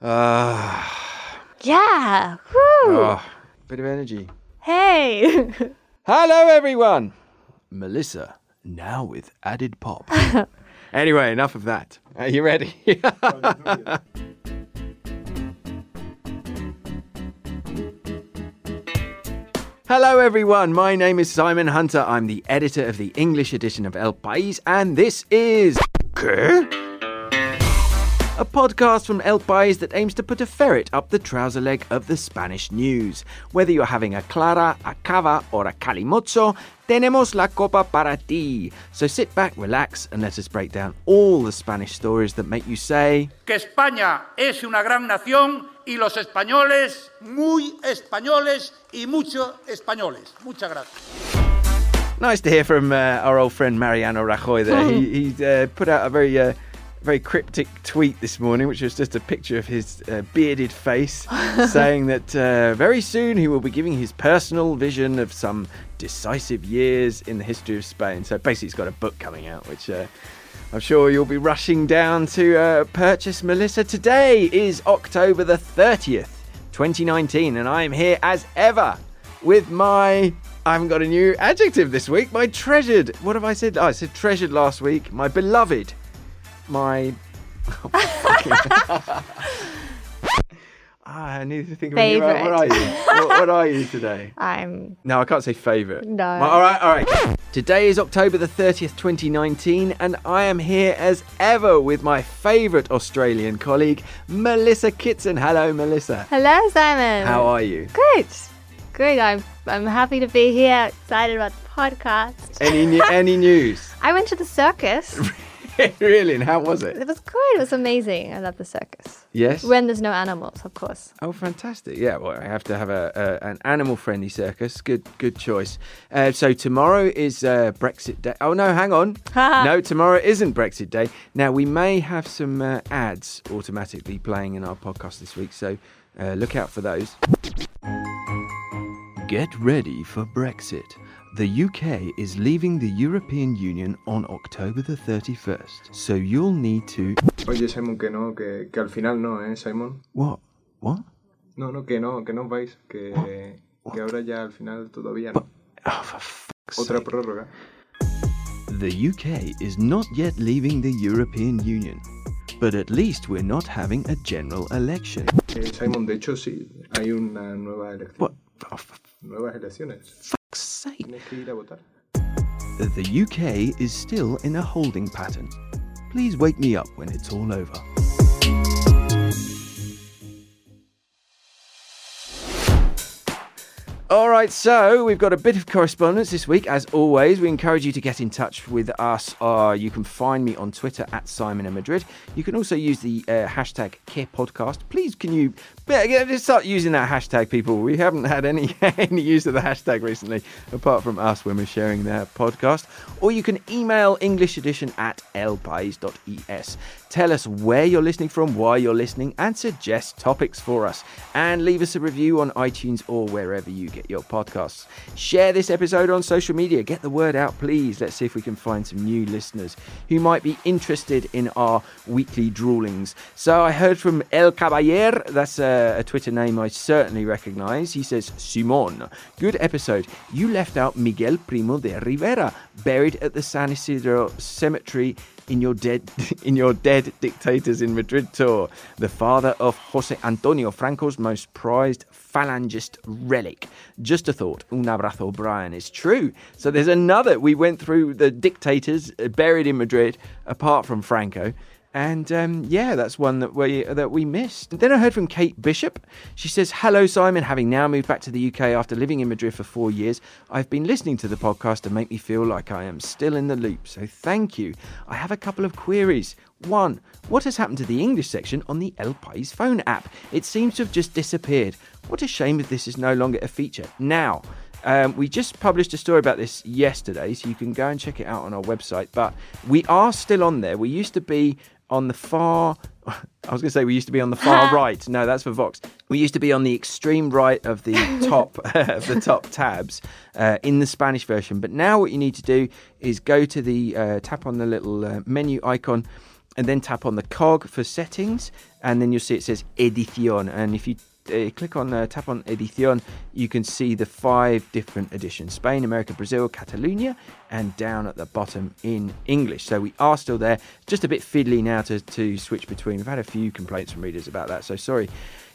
Uh, Yeah. Woo. oh, bit of energy. Hey. Hello, everyone. Melissa, now with added pop. anyway, enough of that. Are you ready? Hello, everyone. My name is Simon Hunter. I'm the editor of the English edition of El País, and this is. ¿Qué? A podcast from El País that aims to put a ferret up the trouser leg of the Spanish news. Whether you're having a clara, a cava, or a calimocho, tenemos la copa para ti. So sit back, relax, and let us break down all the Spanish stories that make you say. que España es una gran nación y los españoles muy españoles y mucho españoles. Muchas gracias. Nice to hear from uh, our old friend Mariano Rajoy there. he he uh, put out a very uh, very cryptic tweet this morning, which was just a picture of his uh, bearded face, saying that uh, very soon he will be giving his personal vision of some decisive years in the history of Spain. So basically, he's got a book coming out, which. Uh, I'm sure you'll be rushing down to uh, purchase Melissa. Today is October the 30th, 2019, and I am here as ever with my. I haven't got a new adjective this week. My treasured. What have I said? Oh, I said treasured last week. My beloved. My. Ah, I need to think of a new. What are you? what, what are you today? I'm. No, I can't say favourite. No. Well, all right, all right. Today is October the 30th, 2019, and I am here as ever with my favourite Australian colleague, Melissa Kitson. Hello, Melissa. Hello, Simon. How are you? Good. Good. I'm. I'm happy to be here. Excited about the podcast. Any new, any news? I went to the circus. really? And how was it? It was good. It was amazing. I love the circus. Yes. When there's no animals, of course. Oh, fantastic! Yeah, well, I have to have a, a an animal-friendly circus. Good, good choice. Uh, so tomorrow is uh, Brexit Day. Oh no, hang on. no, tomorrow isn't Brexit Day. Now we may have some uh, ads automatically playing in our podcast this week, so uh, look out for those. Get ready for Brexit. The UK is leaving the European Union on October the 31st, so you'll need to. Oye, Simon, que no, que, que al final no, ¿eh, Simon? What? What? No, no, que no, que no vais, que, que ahora ya al final todavía no. Oh, for fuck's Otra sake. prórroga. The UK is not yet leaving the European Union, but at least we're not having a general election. Eh, Simon, de hecho sí, hay una nueva elección. What? Oh, for Nuevas elecciones. Sake. Tienes que ir a votar. The UK is still in a holding pattern. Please wake me up when it's all over. All right, so we've got a bit of correspondence this week. As always, we encourage you to get in touch with us. Uh, you can find me on Twitter at Simon in Madrid. You can also use the uh, hashtag QuePodcast. Please, can you just start using that hashtag, people? We haven't had any any use of the hashtag recently, apart from us when we're sharing their podcast. Or you can email English edition at elpais.es. Tell us where you're listening from, why you're listening, and suggest topics for us. And leave us a review on iTunes or wherever you get your podcasts. Share this episode on social media. Get the word out, please. Let's see if we can find some new listeners who might be interested in our weekly droolings. So I heard from El Caballer. That's a, a Twitter name I certainly recognize. He says, Simon, good episode. You left out Miguel Primo de Rivera, buried at the San Isidro Cemetery in your dead in your dead dictators in Madrid tour, the father of Jose Antonio Franco's most prized phalangist relic. Just a thought. Un abrazo, Brian. Is true. So there's another. We went through the dictators uh, buried in Madrid, apart from Franco. And um, yeah, that's one that we that we missed. Then I heard from Kate Bishop. She says, "Hello, Simon. Having now moved back to the UK after living in Madrid for four years, I've been listening to the podcast to make me feel like I am still in the loop. So thank you. I have a couple of queries. One, what has happened to the English section on the El País phone app? It seems to have just disappeared. What a shame if this is no longer a feature. Now." Um, we just published a story about this yesterday, so you can go and check it out on our website. But we are still on there. We used to be on the far. I was going to say we used to be on the far right. No, that's for Vox. We used to be on the extreme right of the top of the top tabs uh, in the Spanish version. But now what you need to do is go to the uh, tap on the little uh, menu icon and then tap on the cog for settings, and then you'll see it says Edición. And if you uh, click on uh, tap on Edición, you can see the five different editions: Spain, America, Brazil, Catalonia, and down at the bottom in English. So we are still there. Just a bit fiddly now to to switch between. We've had a few complaints from readers about that, so sorry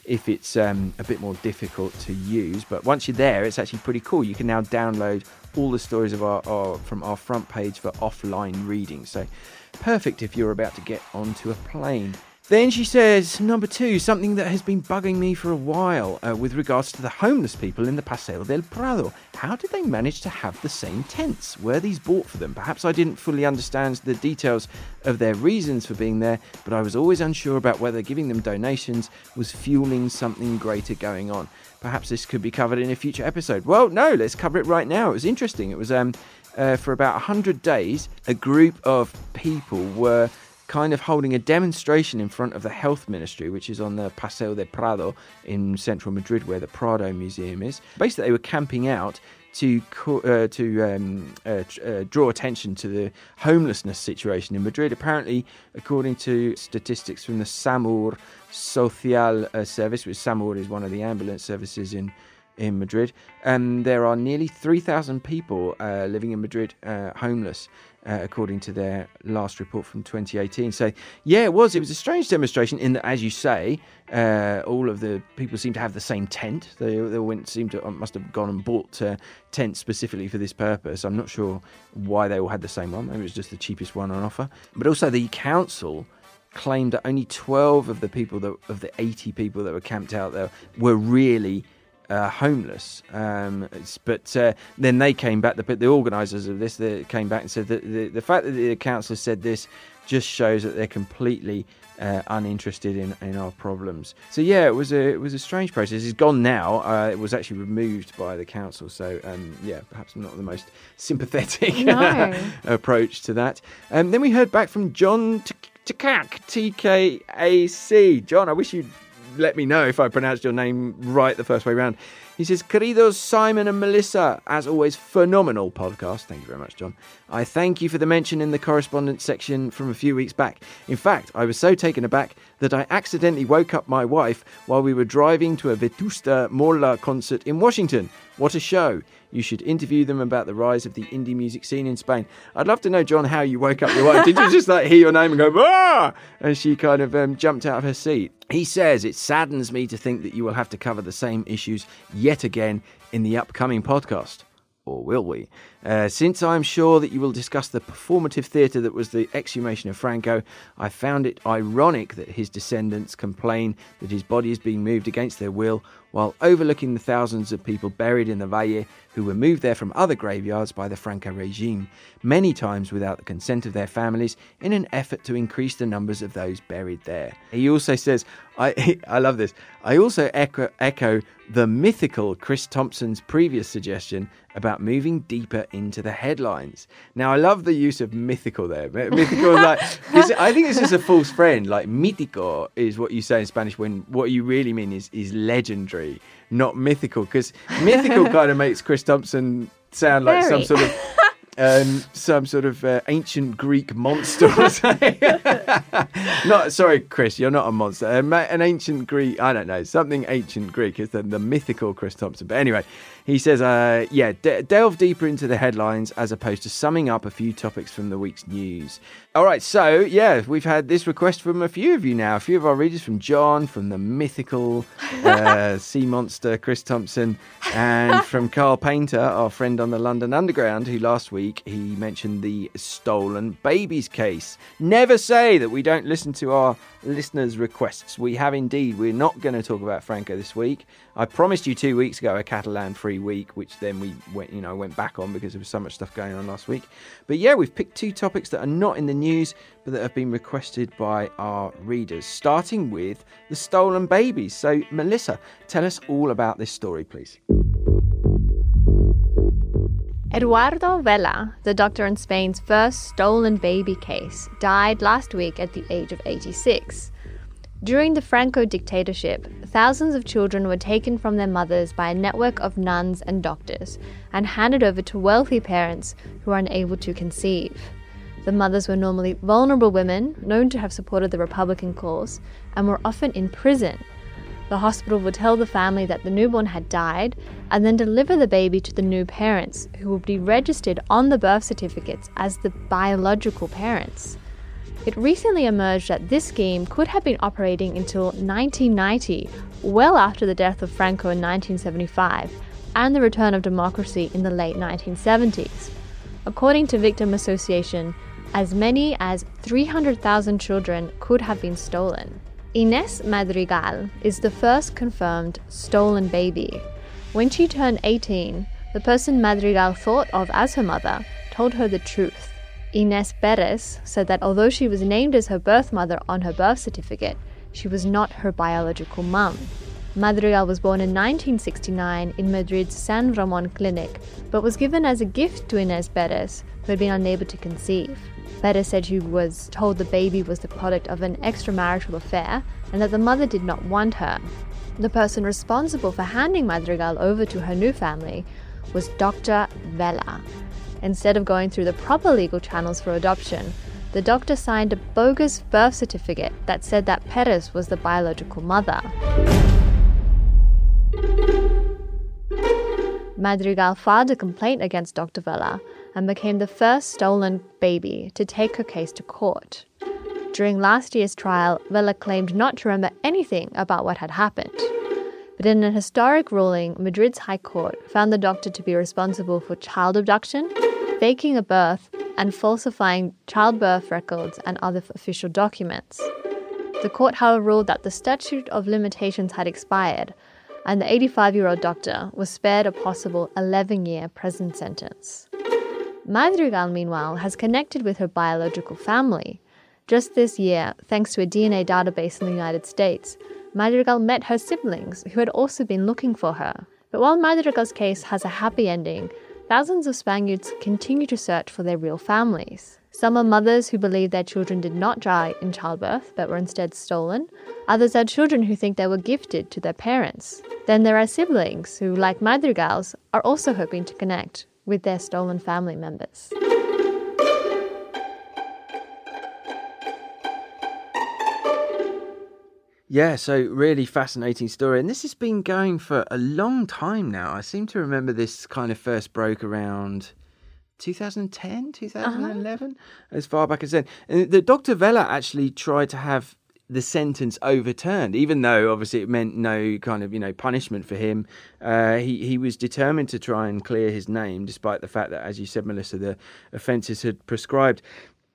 if it's um, a bit more difficult to use. But once you're there, it's actually pretty cool. You can now download all the stories of our, our from our front page for offline reading. So perfect if you're about to get onto a plane. Then she says, number two, something that has been bugging me for a while uh, with regards to the homeless people in the Paseo del Prado. How did they manage to have the same tents? Were these bought for them? Perhaps I didn't fully understand the details of their reasons for being there, but I was always unsure about whether giving them donations was fueling something greater going on. Perhaps this could be covered in a future episode. Well, no, let's cover it right now. It was interesting. It was um, uh, for about 100 days, a group of people were kind of holding a demonstration in front of the health ministry, which is on the Paseo de Prado in central Madrid, where the Prado Museum is. Basically, they were camping out to uh, to um, uh, uh, draw attention to the homelessness situation in Madrid. Apparently, according to statistics from the SAMUR Social Service, which SAMUR is one of the ambulance services in in Madrid. Um, there are nearly 3,000 people uh, living in Madrid uh, homeless, uh, according to their last report from 2018. So, yeah, it was. It was a strange demonstration in that, as you say, uh, all of the people seem to have the same tent. They, they went, seem to must have gone and bought uh, tents specifically for this purpose. I'm not sure why they all had the same one. Maybe it was just the cheapest one on offer. But also, the council claimed that only 12 of the people that of the 80 people that were camped out there were really uh, homeless. Um, but uh, then they came back, the, the organisers of this they came back and said that the, the fact that the council said this just shows that they're completely uh, uninterested in, in our problems. So yeah, it was a it was a strange process. It's gone now. Uh, it was actually removed by the council. So um, yeah, perhaps not the most sympathetic No. approach to that. Um, then we heard back from John Tkac, T K A C. John, I wish you'd let me know if I pronounced your name right the first way round. He says, Queridos Simon and Melissa, as always, phenomenal podcast. Thank you very much, John. I thank you for the mention in the correspondence section from a few weeks back. In fact, I was so taken aback that I accidentally woke up my wife while we were driving to a Vetusta Morla concert in Washington. What a show! You should interview them about the rise of the indie music scene in Spain. I'd love to know, John, how you woke up your wife. Did you just like hear your name and go, ah? And she kind of um, jumped out of her seat. He says, It saddens me to think that you will have to cover the same issues yet again in the upcoming podcast. Or will we? Uh, since I'm sure that you will discuss the performative theatre that was the exhumation of Franco, I found it ironic that his descendants complain that his body is being moved against their will while overlooking the thousands of people buried in the Valle who were moved there from other graveyards by the Franco regime, many times without the consent of their families, in an effort to increase the numbers of those buried there. He also says, I, I love this, I also echo, echo the mythical Chris Thompson's previous suggestion about moving deeper into the headlines. Now, I love the use of mythical there. Mythical, like, I think this is a false friend. Like, mítico is what you say in Spanish when what you really mean is, is legendary, not mythical. Because mythical kind of makes Chris Thompson sound like some sort of. Um, some sort of uh, ancient Greek monster not sorry, Chris, you're not a monster. Uh, an ancient Greek, I don't know, something ancient Greek is the, the mythical Chris Thompson. But anyway, he says, uh, yeah, de- delve deeper into the headlines as opposed to summing up a few topics from the week's news. All right, so yeah, we've had this request from a few of you now. A few of our readers from John, from the mythical uh, sea monster Chris Thompson, and from Carl Painter, our friend on the London Underground, who last week he mentioned the stolen babies case. Never say that we don't listen to our listeners' requests. We have indeed. We're not going to talk about Franco this week. I promised you two weeks ago a Catalan-free week, which then we went, you know, went back on because there was so much stuff going on last week. But yeah, we've picked two topics that are not in the news, but that have been requested by our readers. Starting with the stolen babies. So, Melissa, tell us all about this story, please. Eduardo Vela, the doctor in Spain's first stolen baby case, died last week at the age of 86. During the Franco dictatorship, thousands of children were taken from their mothers by a network of nuns and doctors and handed over to wealthy parents who were unable to conceive. The mothers were normally vulnerable women, known to have supported the Republican cause, and were often in prison. The hospital would tell the family that the newborn had died and then deliver the baby to the new parents, who would be registered on the birth certificates as the biological parents. It recently emerged that this scheme could have been operating until 1990, well after the death of Franco in 1975 and the return of democracy in the late 1970s. According to Victim Association, as many as 300,000 children could have been stolen. Ines Madrigal is the first confirmed stolen baby. When she turned 18, the person Madrigal thought of as her mother told her the truth. Ines Perez said that although she was named as her birth mother on her birth certificate, she was not her biological mum. Madrigal was born in 1969 in Madrid's San Ramon clinic, but was given as a gift to Ines Perez, who had been unable to conceive. Perez said she was told the baby was the product of an extramarital affair and that the mother did not want her. The person responsible for handing Madrigal over to her new family was Dr. Vela, Instead of going through the proper legal channels for adoption, the doctor signed a bogus birth certificate that said that Perez was the biological mother. Madrigal filed a complaint against Dr. Vela and became the first stolen baby to take her case to court. During last year's trial, Vela claimed not to remember anything about what had happened. But in an historic ruling, Madrid's High Court found the doctor to be responsible for child abduction, faking a birth, and falsifying childbirth records and other official documents. The court, however, ruled that the statute of limitations had expired, and the 85 year old doctor was spared a possible 11 year prison sentence. Madrigal, meanwhile, has connected with her biological family. Just this year, thanks to a DNA database in the United States, Madrigal met her siblings, who had also been looking for her. But while Madrigal's case has a happy ending, thousands of Spaniards continue to search for their real families. Some are mothers who believe their children did not die in childbirth but were instead stolen. Others are children who think they were gifted to their parents. Then there are siblings who, like Madrigals, are also hoping to connect with their stolen family members. Yeah, so really fascinating story. And this has been going for a long time now. I seem to remember this kind of first broke around 2010, 2011, uh-huh. as far back as then. And the Dr. Vela actually tried to have the sentence overturned, even though obviously it meant no kind of you know punishment for him. Uh, he he was determined to try and clear his name, despite the fact that, as you said, Melissa, the offences had prescribed.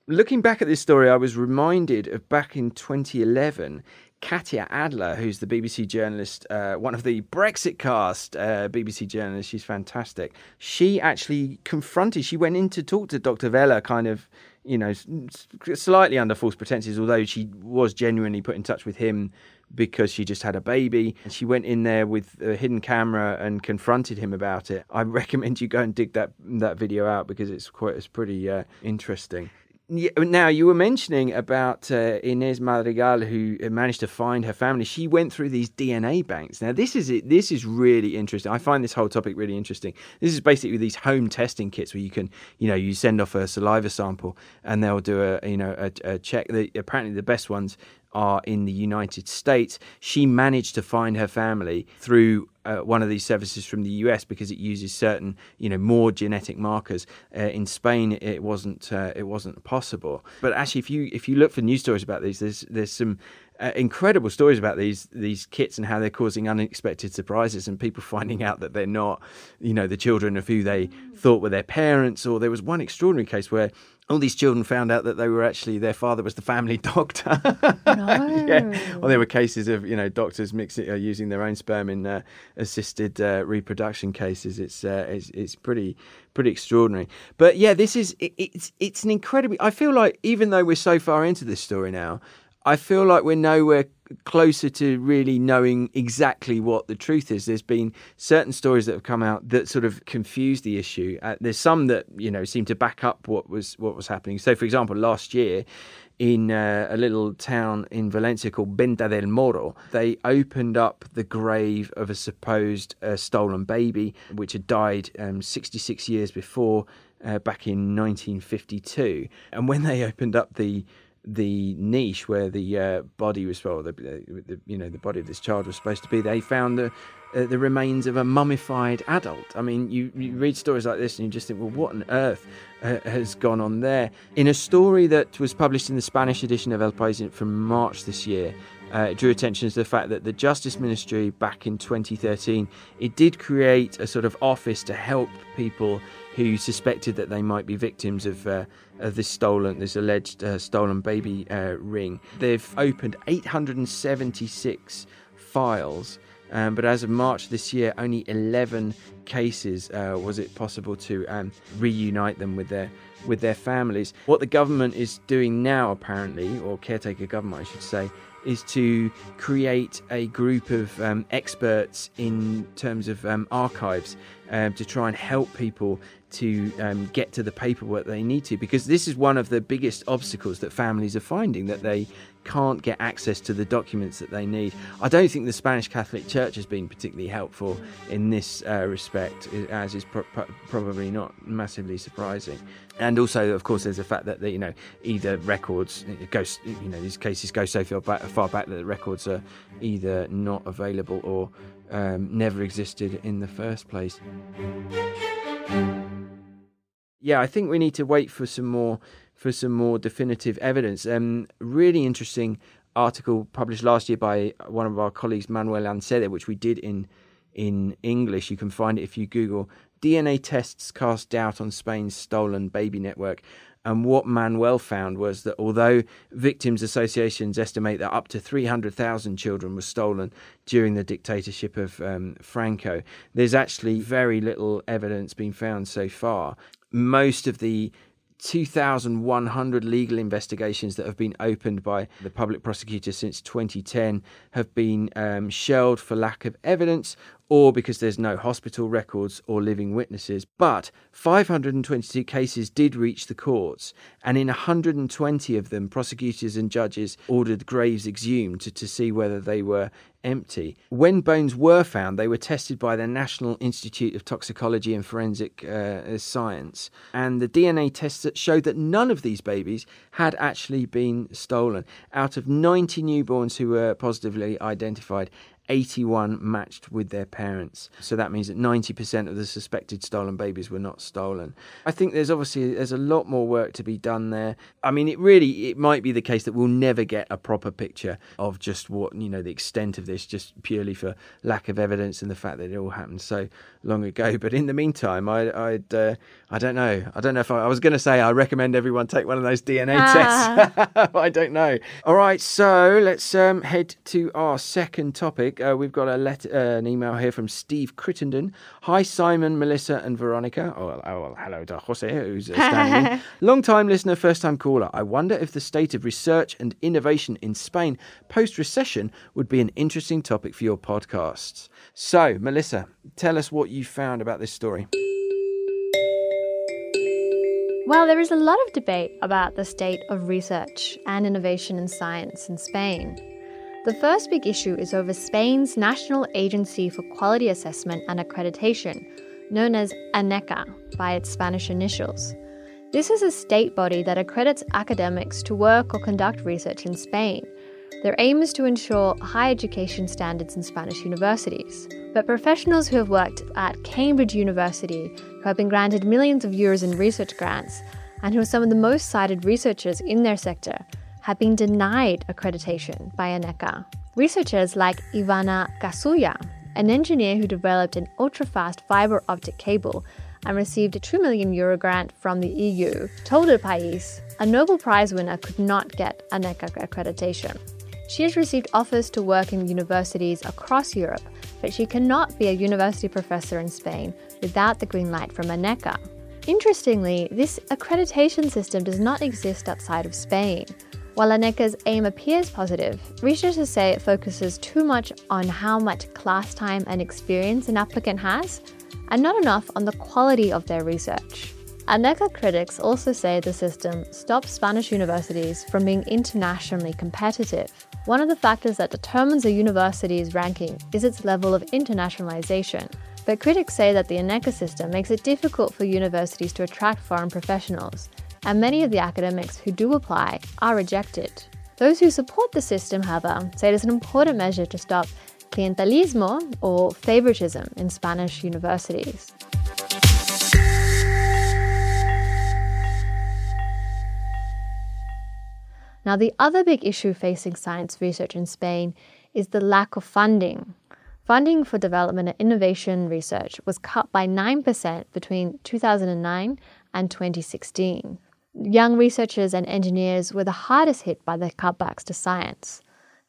Looking back at this story, I was reminded of back in 2011 Katya Adler, who's the BBC journalist, uh, one of the Brexit cast uh, BBC journalists. She's fantastic. She actually confronted, she went in to talk to Dr. Vela, kind of, you know, slightly under false pretenses, although she was genuinely put in touch with him because she just had a baby. She went in there with a hidden camera and confronted him about it. I recommend you go and dig that that video out because it's quite it's pretty uh, interesting. Now, you were mentioning about uh, Inés Madrigal, who managed to find her family. She went through these DNA banks. Now, this is. This is really interesting. I find this whole topic really interesting. This is basically these home testing kits where you can, you know, you send off a saliva sample and they'll do a, you know, a, a check. The, apparently, the best ones are in the United States. She managed to find her family through uh, one of these services from the US because it uses certain, you know, more genetic markers. Uh, in Spain, it wasn't uh, it wasn't possible. But actually, if you if you look for news stories about these, there's there's some uh, incredible stories about these these kits and how they're causing unexpected surprises and people finding out that they're not, you know, the children of who they thought were their parents. Or there was one extraordinary case where all these children found out that they were actually their father was the family doctor. no. yeah. Well, there were cases of you know doctors mixing uh, using their own sperm in uh, assisted uh, reproduction cases. It's, uh, it's it's pretty pretty extraordinary. But yeah, this is it, it's it's an incredibly. I feel like even though we're so far into this story now, I feel like we're nowhere closer to really knowing exactly what the truth is. There's been certain stories that have come out that sort of confuse the issue. Uh, there's some that you know seem to back up what was what was happening. So, for example, last year in uh, a little town in Valencia called Venta del Moro, they opened up the grave of a supposed uh, stolen baby, which had died um, 66 years before uh, back in 1952. And when they opened up the the niche where the uh, body was, well, the, the, you know, the body of this child was supposed to be, they found the uh, the remains of a mummified adult. I mean, you, you read stories like this and you just think, well, what on earth uh, has gone on there? In a story that was published in the Spanish edition of El País from March this year, uh, it drew attention to the fact that the Justice Ministry back in 2013 it did create a sort of office to help people who suspected that they might be victims of, uh, of this stolen, this alleged uh, stolen baby uh, ring. They've opened 876 files. Um, but as of March this year, only 11 cases uh, was it possible to um, reunite them with their with their families. What the government is doing now, apparently, or caretaker government, I should say, is to create a group of um, experts in terms of um, archives um, to try and help people to um, get to the paperwork they need to because this is one of the biggest obstacles that families are finding that they can't get access to the documents that they need. I don't think the Spanish Catholic Church has been particularly helpful in this uh, respect, as is pro- pro- probably not massively surprising. And also, of course, there's the fact that you know either records go, you know, these cases go so far back, far back that the records are either not available or um, never existed in the first place. Yeah, I think we need to wait for some more for some more definitive evidence. Um, really interesting article published last year by one of our colleagues, Manuel Ansede, which we did in in English. You can find it if you Google DNA tests cast doubt on Spain's stolen baby network. And what Manuel found was that although victims' associations estimate that up to 300,000 children were stolen during the dictatorship of um, Franco, there's actually very little evidence being found so far. Most of the 2,100 legal investigations that have been opened by the public prosecutor since 2010 have been um, shelled for lack of evidence or because there's no hospital records or living witnesses. But 522 cases did reach the courts, and in 120 of them, prosecutors and judges ordered graves exhumed to, to see whether they were empty. When bones were found, they were tested by the National Institute of Toxicology and Forensic uh, Science, and the DNA tests showed that none of these babies had actually been stolen. Out of 90 newborns who were positively identified, 81 matched with their parents. So that means that 90% of the suspected stolen babies were not stolen. I think there's obviously there's a lot more work to be done there. I mean, it really it might be the case that we'll never get a proper picture of just what, you know, the extent of this just purely for lack of evidence and the fact that it all happened so long ago. But in the meantime, I I'd uh, I don't know. I don't know if I, I was going to say I recommend everyone take one of those DNA ah. tests. I don't know. All right, so let's um, head to our second topic uh, we've got a letter, uh, an email here from Steve Crittenden. Hi, Simon, Melissa, and Veronica. Oh, oh well, hello to Jose, who's uh, standing in. Long time listener, first time caller. I wonder if the state of research and innovation in Spain post recession would be an interesting topic for your podcasts. So, Melissa, tell us what you found about this story. Well, there is a lot of debate about the state of research and innovation in science in Spain. The first big issue is over Spain's National Agency for Quality Assessment and Accreditation, known as ANECA by its Spanish initials. This is a state body that accredits academics to work or conduct research in Spain. Their aim is to ensure high education standards in Spanish universities. But professionals who have worked at Cambridge University, who have been granted millions of euros in research grants, and who are some of the most cited researchers in their sector, have been denied accreditation by ANECA. Researchers like Ivana Gasulla, an engineer who developed an ultra-fast fiber optic cable and received a 2 million euro grant from the EU, told El País a Nobel Prize winner could not get ANECA accreditation. She has received offers to work in universities across Europe, but she cannot be a university professor in Spain without the green light from ANECA. Interestingly, this accreditation system does not exist outside of Spain. While ANECA's aim appears positive, researchers say it focuses too much on how much class time and experience an applicant has, and not enough on the quality of their research. ANECA critics also say the system stops Spanish universities from being internationally competitive. One of the factors that determines a university's ranking is its level of internationalization. But critics say that the ANECA system makes it difficult for universities to attract foreign professionals, and many of the academics who do apply are rejected. Those who support the system, however, say it is an important measure to stop clientelismo or favoritism in Spanish universities. Now, the other big issue facing science research in Spain is the lack of funding. Funding for development and innovation research was cut by 9% between 2009 and 2016. Young researchers and engineers were the hardest hit by the cutbacks to science.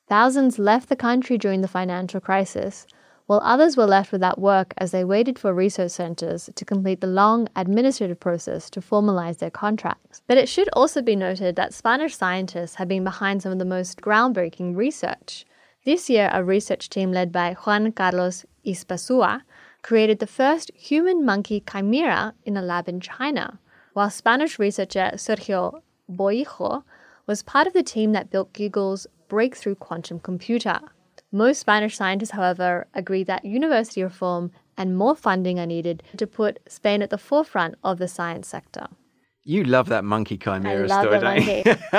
Thousands left the country during the financial crisis, while others were left without work as they waited for research centers to complete the long administrative process to formalize their contracts. But it should also be noted that Spanish scientists have been behind some of the most groundbreaking research. This year, a research team led by Juan Carlos Izpisua created the first human monkey chimera in a lab in China, while Spanish researcher Sergio Boixo was part of the team that built Google's breakthrough quantum computer. Most Spanish scientists, however, agree that university reform and more funding are needed to put Spain at the forefront of the science sector. You love that monkey chimera I love story, you?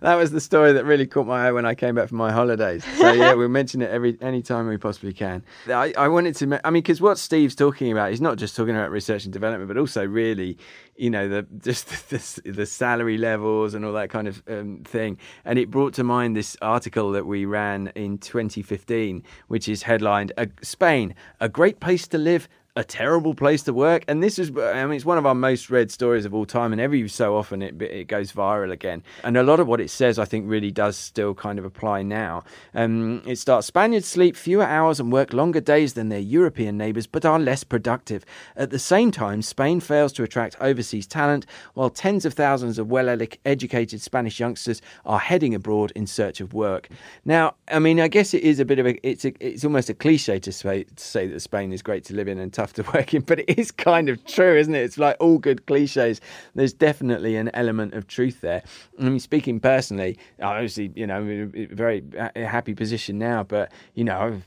that was the story that really caught my eye when I came back from my holidays. So yeah, we'll mention it every any time we possibly can. I, I wanted to, I mean, because what Steve's talking about, he's not just talking about research and development, but also really, you know, the just the, the salary levels and all that kind of um, thing. And it brought to mind this article that we ran in 2015, which is headlined "Spain: A Great Place to Live." A terrible place to work. And this is, I mean, it's one of our most read stories of all time. And every so often it, it goes viral again. And a lot of what it says, I think, really does still kind of apply now. Um, it starts Spaniards sleep fewer hours and work longer days than their European neighbours, but are less productive. At the same time, Spain fails to attract overseas talent, while tens of thousands of well educated Spanish youngsters are heading abroad in search of work. Now, I mean, I guess it is a bit of a, it's, a, it's almost a cliche to say, to say that Spain is great to live in and tough to work in, but it is kind of true, isn't it? It's like all good cliches. There's definitely an element of truth there. I mean, speaking personally, I obviously, you know, very happy position now, but you know,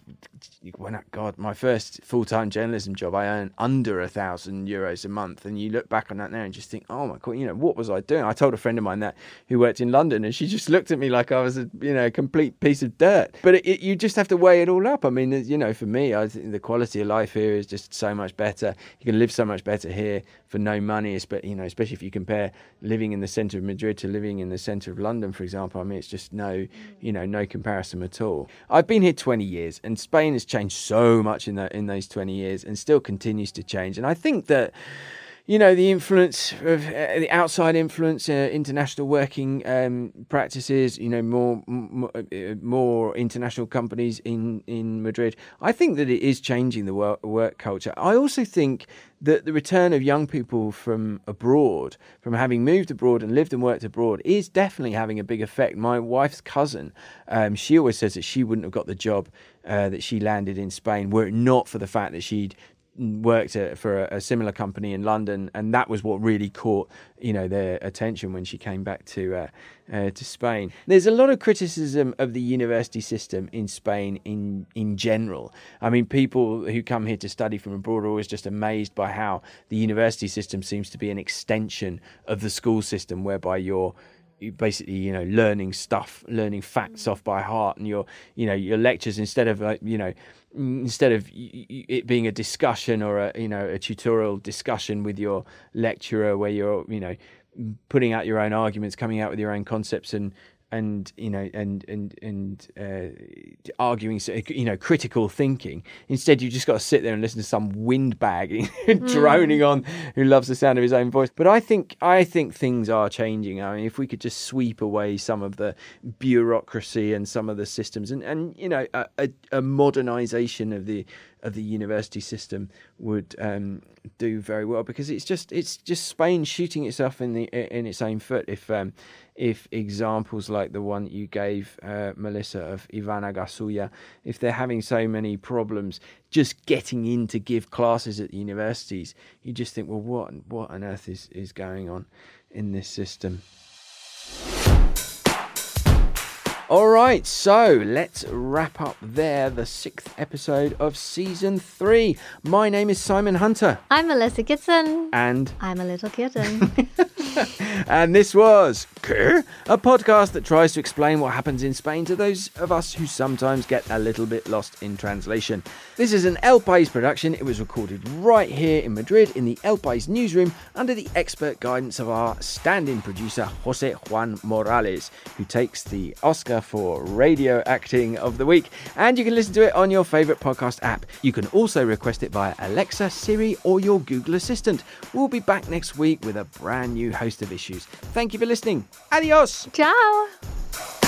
when I, God, my first full time journalism job, I earned under a thousand euros a month, and you look back on that now and just think, oh my God, you know, what was I doing? I told a friend of mine that who worked in London, and she just looked at me like I was a you know a complete piece of dirt. But it, it, you just have to weigh it all up. I mean, you know, for me, I think the quality of life here is just so much better. You can live so much better here for no money, you know, especially if you compare living in the centre of Madrid to living in the centre of London, for example. I mean, it's just no, you know, no comparison at all. I've been here 20 years, and Spain has changed so much in that in those 20 years, and still continues to change. And I think that you know the influence of uh, the outside influence, uh, international working um, practices. You know more, more, uh, more international companies in in Madrid. I think that it is changing the work, work culture. I also think that the return of young people from abroad, from having moved abroad and lived and worked abroad, is definitely having a big effect. My wife's cousin, um, she always says that she wouldn't have got the job uh, that she landed in Spain were it not for the fact that she'd worked at, for a, a, similar company in London, and that was what really caught you know their attention when she came back to uh, uh, to Spain. There's a lot of criticism of the university system in Spain in in general. I mean, people who come here to study from abroad are always just amazed by how the university system seems to be an extension of the school system, whereby you're basically you know learning stuff learning facts mm. off by heart and your you know your lectures instead of like you know mm, instead of it being a discussion or a you know a tutorial discussion with your lecturer where you're you know putting out your own arguments coming out with your own concepts and and you know and and and uh, arguing you know critical thinking. Instead you just got to sit there and listen to some windbag droning on who loves the sound of his own voice. But i think i think things are changing. I mean if we could just sweep away some of the bureaucracy and some of the systems and and you know a, a, a modernization of the of the university system would um, do very well because it's just it's just Spain shooting itself in the in its own foot. If um, if examples like the one you gave uh, Melissa of Ivana Gasulla if they're having so many problems just getting in to give classes at the universities you just think well what what on earth is is going on in this system All right, so let's wrap up there the sixth episode of season three. My name is Simon Hunter, I'm Melissa Kitson. and I'm a little kitten. and this was a podcast that tries to explain what happens in Spain to those of us who sometimes get a little bit lost in translation. This is an El País production. It was recorded right here in Madrid in the El País newsroom under the expert guidance of our stand-in producer Jose Juan Morales, who takes the Oscar for radio acting of the week. And you can listen to it on your favorite podcast app. You can also request it via Alexa, Siri, or your Google Assistant. We'll be back next week with a brand new host of issues. Thank you for listening. Adios. Ciao.